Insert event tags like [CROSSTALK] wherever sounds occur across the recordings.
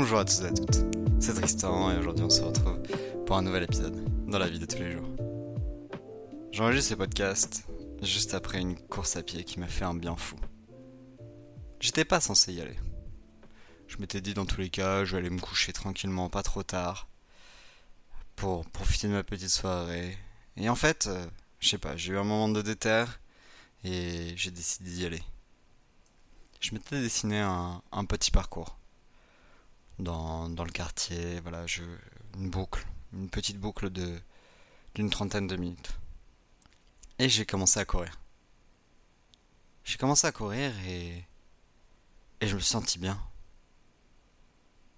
Bonjour à tous et à toutes, c'est Tristan et aujourd'hui on se retrouve pour un nouvel épisode dans la vie de tous les jours. J'enregistre ce podcast juste après une course à pied qui m'a fait un bien fou. J'étais pas censé y aller. Je m'étais dit dans tous les cas, je vais aller me coucher tranquillement, pas trop tard, pour profiter de ma petite soirée. Et en fait, euh, je sais pas, j'ai eu un moment de déterre et j'ai décidé d'y aller. Je m'étais dessiné un, un petit parcours dans, dans le quartier, voilà, je, une boucle, une petite boucle de d'une trentaine de minutes. Et j'ai commencé à courir. J'ai commencé à courir et et je me sentis bien.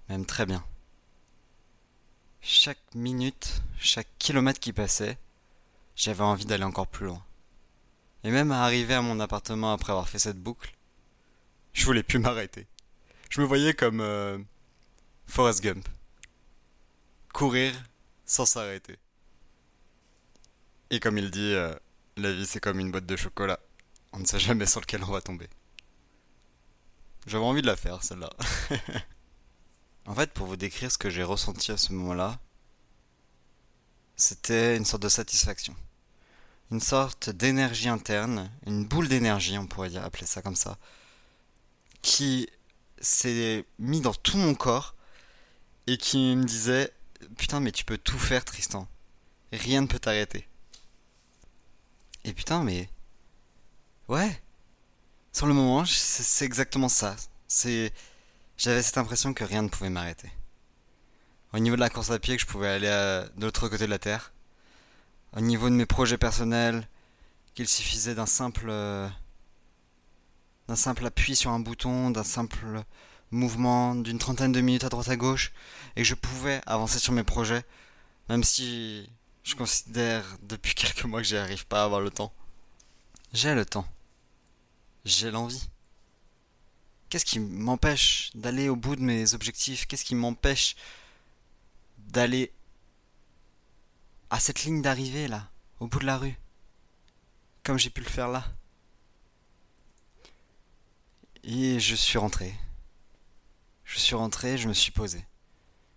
Même très bien. Chaque minute, chaque kilomètre qui passait, j'avais envie d'aller encore plus loin. Et même à arriver à mon appartement après avoir fait cette boucle, je voulais plus [LAUGHS] m'arrêter. Je me voyais comme euh, Forrest Gump. Courir sans s'arrêter. Et comme il dit, euh, la vie c'est comme une boîte de chocolat. On ne sait jamais sur lequel on va tomber. J'avais envie de la faire, celle-là. [LAUGHS] en fait, pour vous décrire ce que j'ai ressenti à ce moment-là, c'était une sorte de satisfaction. Une sorte d'énergie interne, une boule d'énergie, on pourrait appeler ça comme ça, qui s'est mis dans tout mon corps et qui me disait Putain, mais tu peux tout faire, Tristan. Rien ne peut t'arrêter. Et putain, mais. Ouais. Sur le moment, c'est exactement ça. C'est. J'avais cette impression que rien ne pouvait m'arrêter. Au niveau de la course à pied, que je pouvais aller à... de l'autre côté de la Terre. Au niveau de mes projets personnels, qu'il suffisait d'un simple. d'un simple appui sur un bouton, d'un simple mouvement d'une trentaine de minutes à droite à gauche et je pouvais avancer sur mes projets, même si je considère depuis [LAUGHS] quelques mois que j'y arrive pas à avoir le temps. J'ai le temps. J'ai l'envie. Qu'est-ce qui m'empêche d'aller au bout de mes objectifs? Qu'est-ce qui m'empêche d'aller à cette ligne d'arrivée là, au bout de la rue Comme j'ai pu le faire là? Et je suis rentré. Je suis rentré, je me suis posé.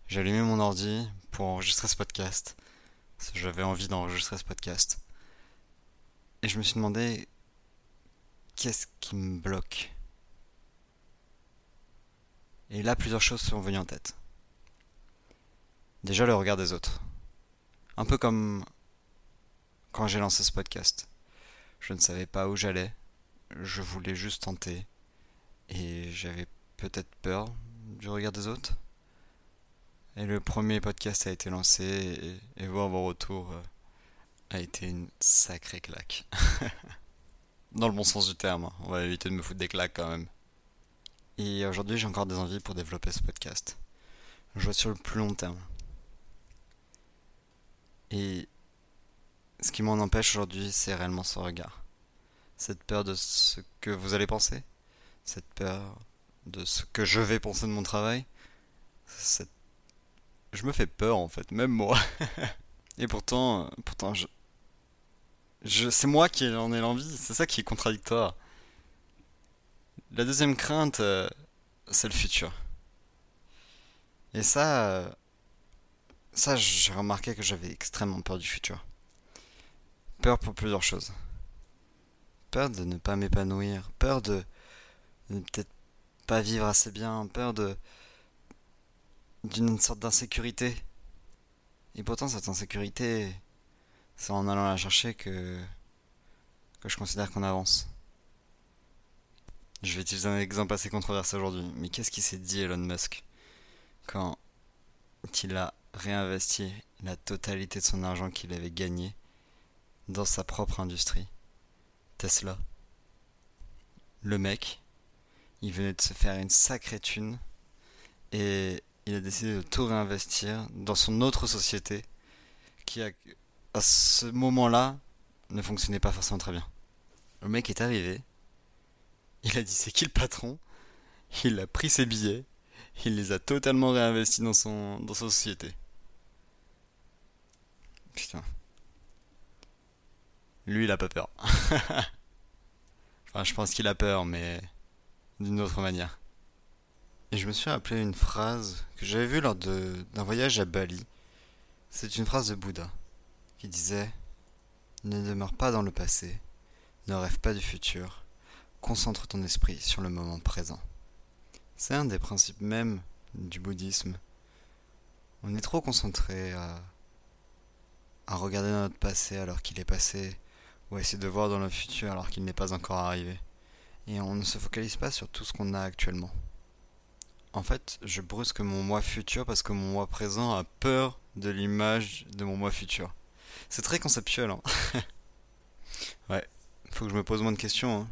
J'ai allumé mon ordi pour enregistrer ce podcast. J'avais envie d'enregistrer ce podcast. Et je me suis demandé qu'est-ce qui me bloque? Et là, plusieurs choses sont venues en tête. Déjà le regard des autres. Un peu comme quand j'ai lancé ce podcast. Je ne savais pas où j'allais. Je voulais juste tenter. Et j'avais peut-être peur du regard des autres. Et le premier podcast a été lancé et, voir vos retours euh, a été une sacrée claque. [LAUGHS] Dans le bon sens du terme, hein. on va éviter de me foutre des claques quand même. Et aujourd'hui j'ai encore des envies pour développer ce podcast. Je vois sur le plus long terme. Et ce qui m'en empêche aujourd'hui, c'est réellement ce regard. Cette peur de ce que vous allez penser. Cette peur de ce que je vais penser de mon travail. Je me fais peur en fait, même moi. [LAUGHS] Et pourtant, pourtant, c'est moi qui en ai l'envie, c'est ça qui est contradictoire. La deuxième crainte, euh, c'est le futur. Et ça, euh, ça, j'ai remarqué que j'avais extrêmement peur du futur. Peur pour plusieurs choses. Peur de ne pas m'épanouir, peur de, de peut-être pas vivre assez bien, peur de d'une sorte d'insécurité. Et pourtant cette insécurité, c'est en allant la chercher que que je considère qu'on avance. Je vais utiliser un exemple assez controversé aujourd'hui, mais qu'est-ce qu'il s'est dit Elon Musk quand il a réinvesti la totalité de son argent qu'il avait gagné dans sa propre industrie, Tesla. Le mec, il venait de se faire une sacrée thune et il a décidé de tout réinvestir dans son autre société qui à ce moment-là ne fonctionnait pas forcément très bien. Le mec est arrivé, il a dit c'est qui le patron, il a pris ses billets, il les a totalement réinvestis dans son dans sa société. Putain. Lui il a pas peur. [LAUGHS] enfin je pense qu'il a peur mais d'une autre manière. Et je me suis rappelé une phrase que j'avais vue lors d'un voyage à Bali. C'est une phrase de Bouddha qui disait Ne demeure pas dans le passé, ne rêve pas du futur, concentre ton esprit sur le moment présent. C'est un des principes même du bouddhisme. On est trop concentré à, à regarder notre passé alors qu'il est passé, ou à essayer de voir dans le futur alors qu'il n'est pas encore arrivé. Et on ne se focalise pas sur tout ce qu'on a actuellement. En fait, je brusque mon moi futur parce que mon moi présent a peur de l'image de mon moi futur. C'est très conceptuel, hein. [LAUGHS] ouais, faut que je me pose moins de questions, hein.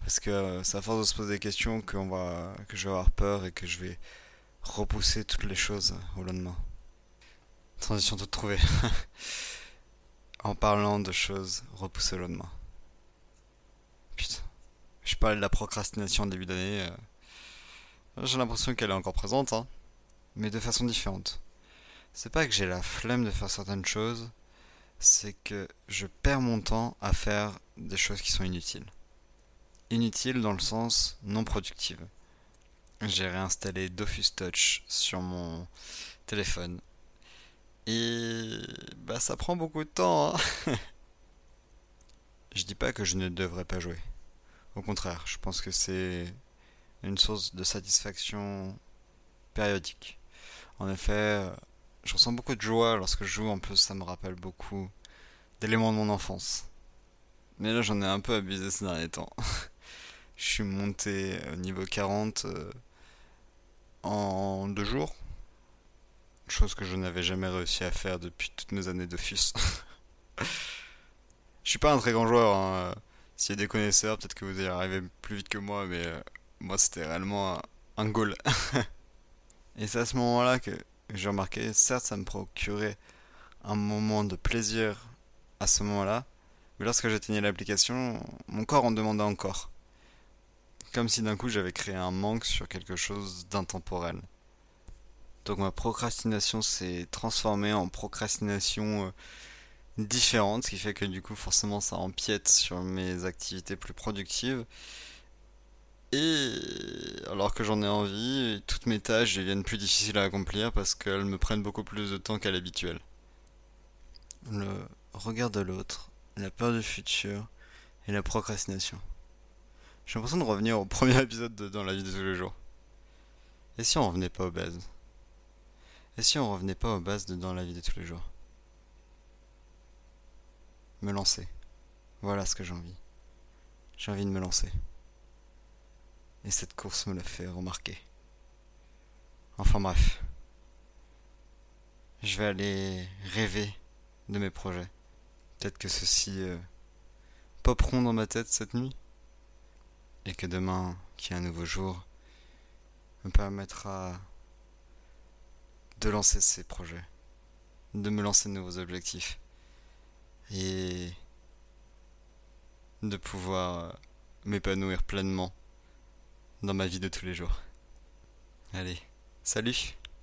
Parce que euh, c'est à force de se poser des questions qu'on va, que je vais avoir peur et que je vais repousser toutes les choses au lendemain. Transition toute trouvée. [LAUGHS] en parlant de choses repoussées au lendemain. Putain. Je parlais de la procrastination en début d'année. Euh, j'ai l'impression qu'elle est encore présente, hein. Mais de façon différente. C'est pas que j'ai la flemme de faire certaines choses, c'est que je perds mon temps à faire des choses qui sont inutiles inutile dans le sens non productive. J'ai réinstallé Dofus Touch sur mon téléphone. Et bah ça prend beaucoup de temps. Hein. [LAUGHS] je dis pas que je ne devrais pas jouer. Au contraire, je pense que c'est une source de satisfaction périodique. En effet, je ressens beaucoup de joie lorsque je joue, en plus ça me rappelle beaucoup d'éléments de mon enfance. Mais là j'en ai un peu abusé ces derniers temps. [LAUGHS] Je suis monté au niveau 40 euh, en deux jours. Chose que je n'avais jamais réussi à faire depuis toutes mes années d'office. [LAUGHS] je suis pas un très grand joueur. Hein. S'il y a des connaisseurs, peut-être que vous y arrivez plus vite que moi, mais euh, moi c'était réellement un, goal. [LAUGHS] Et c'est à ce moment-là que j'ai remarqué, certes ça me procurait un moment de plaisir à ce moment-là, mais lorsque j'atteignais l'application, mon corps en demandait encore comme si d'un coup j'avais créé un manque sur quelque chose d'intemporel. Donc ma procrastination s'est transformée en procrastination euh, différente, ce qui fait que du coup forcément ça empiète sur mes activités plus productives. Et alors que j'en ai envie, toutes mes tâches deviennent plus difficiles à accomplir parce qu'elles me prennent beaucoup plus de temps qu'à l'habituel. Le regard de l'autre, la peur du futur et la procrastination. J'ai l'impression de revenir au premier [LAUGHS] épisode de Dans la vie de tous les jours. Et si on revenait pas aux bases? Et si on revenait pas aux bases de Dans la vie de tous les jours? Me lancer. Voilà ce que j'ai envie. J'ai envie de me lancer. Et cette course me l'a fait remarquer. Enfin bref. Je vais aller rêver de mes projets. Peut-être que ceux-ci euh, poperont dans ma tête cette nuit et que demain, qui est un nouveau jour, me permettra de lancer ces projets, de me lancer de nouveaux objectifs et de pouvoir m'épanouir pleinement dans ma vie de tous les jours. Allez, salut